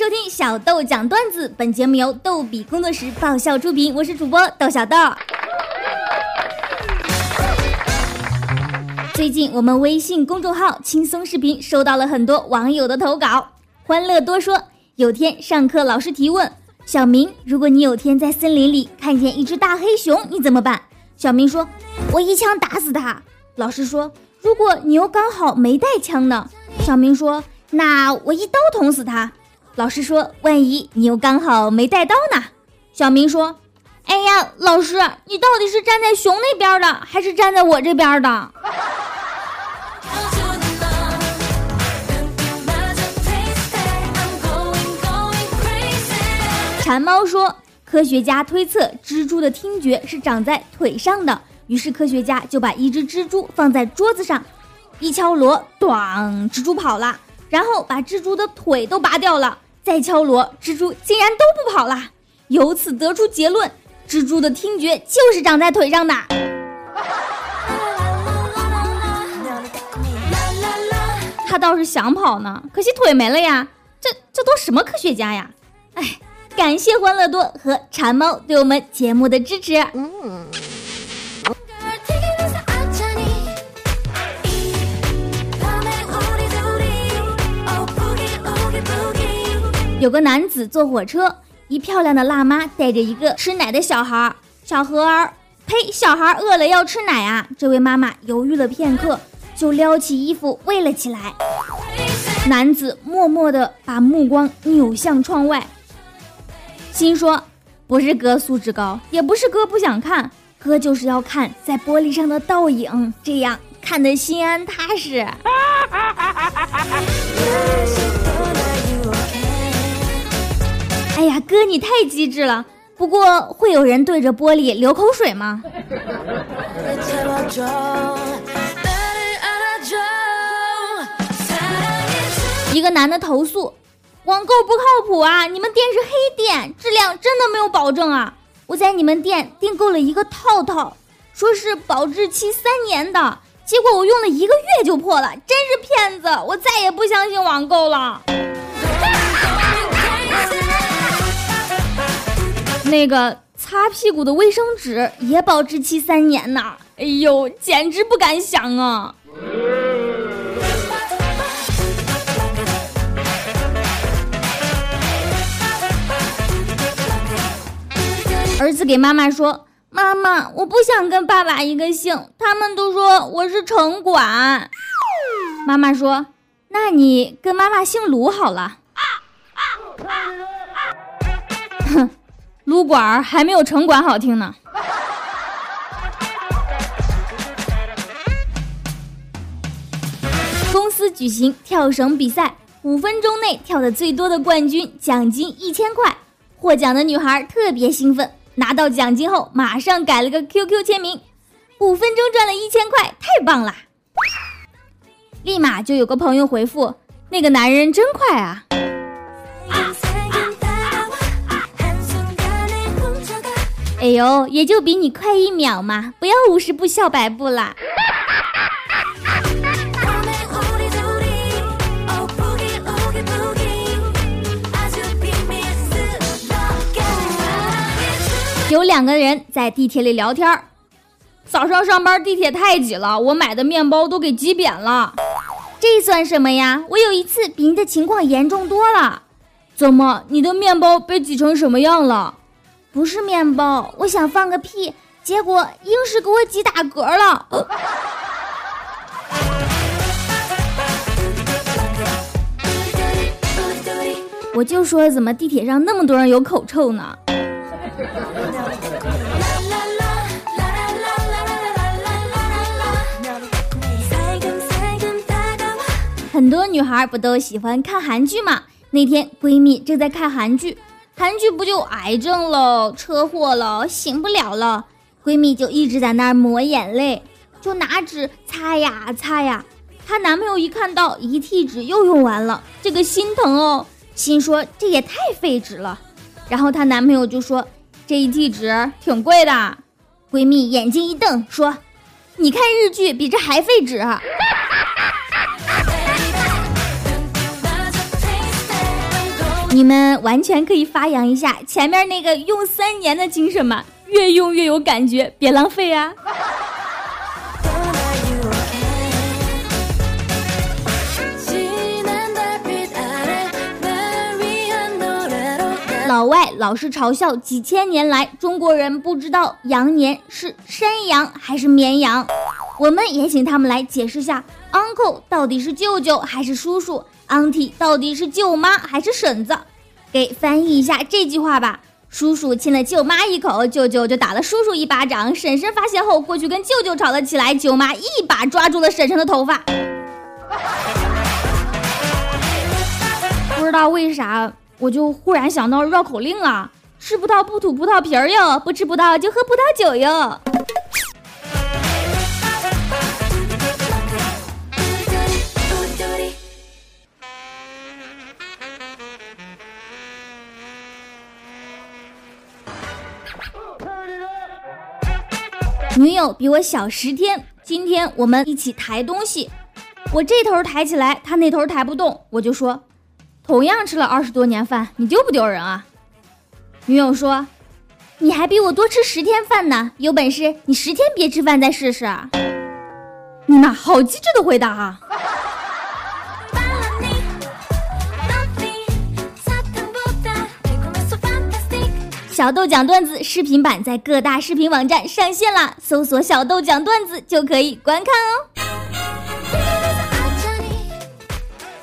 收听小豆讲段子，本节目由逗比工作室爆笑出品，我是主播豆小豆。最近我们微信公众号轻松视频收到了很多网友的投稿，欢乐多说。有天上课，老师提问小明：“如果你有天在森林里看见一只大黑熊，你怎么办？”小明说：“我一枪打死它。”老师说：“如果你又刚好没带枪呢？”小明说：“那我一刀捅死它。”老师说：“万一你又刚好没带刀呢？”小明说：“哎呀，老师，你到底是站在熊那边的，还是站在我这边的？”馋猫说：“科学家推测蜘蛛的听觉是长在腿上的，于是科学家就把一只蜘蛛放在桌子上，一敲锣，咣，蜘蛛跑了，然后把蜘蛛的腿都拔掉了。”再敲锣，蜘蛛竟然都不跑了。由此得出结论：蜘蛛的听觉就是长在腿上的。他倒是想跑呢，可惜腿没了呀。这这都什么科学家呀？哎，感谢欢乐多和馋猫对我们节目的支持。嗯。有个男子坐火车，一漂亮的辣妈带着一个吃奶的小孩儿，小孩儿，呸，小孩饿了要吃奶啊！这位妈妈犹豫了片刻，就撩起衣服喂了起来。男子默默地把目光扭向窗外，心说：不是哥素质高，也不是哥不想看，哥就是要看在玻璃上的倒影，这样看得心安踏实。哎呀，哥，你太机智了。不过，会有人对着玻璃流口水吗？一个男的投诉，网购不靠谱啊！你们店是黑店，质量真的没有保证啊！我在你们店订购了一个套套，说是保质期三年的，结果我用了一个月就破了，真是骗子！我再也不相信网购了。那个擦屁股的卫生纸也保质期三年呢，哎呦，简直不敢想啊！儿子给妈妈说：“妈妈，我不想跟爸爸一个姓，他们都说我是城管。”妈妈说：“那你跟妈妈姓卢好了。”哼。撸管儿还没有城管好听呢。公司举行跳绳比赛，五分钟内跳的最多的冠军，奖金一千块。获奖的女孩特别兴奋，拿到奖金后马上改了个 QQ 签名。五分钟赚了一千块，太棒了！立马就有个朋友回复：“那个男人真快啊！”哎呦，也就比你快一秒嘛！不要五十步笑百步啦。有两个人在地铁里聊天。早上上班地铁太挤了，我买的面包都给挤扁了。这算什么呀？我有一次比你的情况严重多了。怎么，你的面包被挤成什么样了？不是面包，我想放个屁，结果硬是给我挤打嗝了。我就说，怎么地铁上那么多人有口臭呢？很多女孩不都喜欢看韩剧吗？那天闺蜜正在看韩剧。韩剧不就癌症了、车祸了、醒不了了？闺蜜就一直在那儿抹眼泪，就拿纸擦呀擦呀。她男朋友一看到一屉纸又用完了，这个心疼哦，心说这也太费纸了。然后她男朋友就说：“这一屉纸挺贵的。”闺蜜眼睛一瞪说：“你看日剧比这还费纸。”你们完全可以发扬一下前面那个用三年的精神嘛，越用越有感觉，别浪费啊！老外老是嘲笑几千年来中国人不知道羊年是山羊还是绵羊，我们也请他们来解释下，uncle 到底是舅舅还是叔叔，auntie 到底是舅妈还是婶子，给翻译一下这句话吧。叔叔亲了舅妈一口，舅舅就打了叔叔一巴掌，婶婶发现后过去跟舅舅吵了起来，舅妈一把抓住了婶婶的头发。不知道为啥。我就忽然想到绕口令了，吃葡萄不吐葡萄皮儿哟，不吃葡萄就喝葡萄酒哟。女友比我小十天，今天我们一起抬东西，我这头抬起来，她那头抬不动，我就说。同样吃了二十多年饭，你丢不丢人啊？女友说：“你还比我多吃十天饭呢，有本事你十天别吃饭再试试。”你妈好机智的回答啊！小豆讲段子视频版在各大视频网站上线了，搜索“小豆讲段子”就可以观看哦。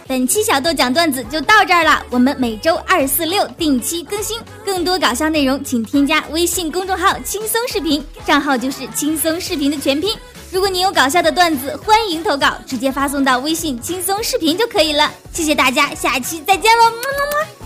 本期小豆讲段子就到这儿了，我们每周二、四、六定期更新，更多搞笑内容请添加微信公众号“轻松视频”，账号就是“轻松视频”的全拼。如果你有搞笑的段子，欢迎投稿，直接发送到微信“轻松视频”就可以了。谢谢大家，下期再见喽，么么么。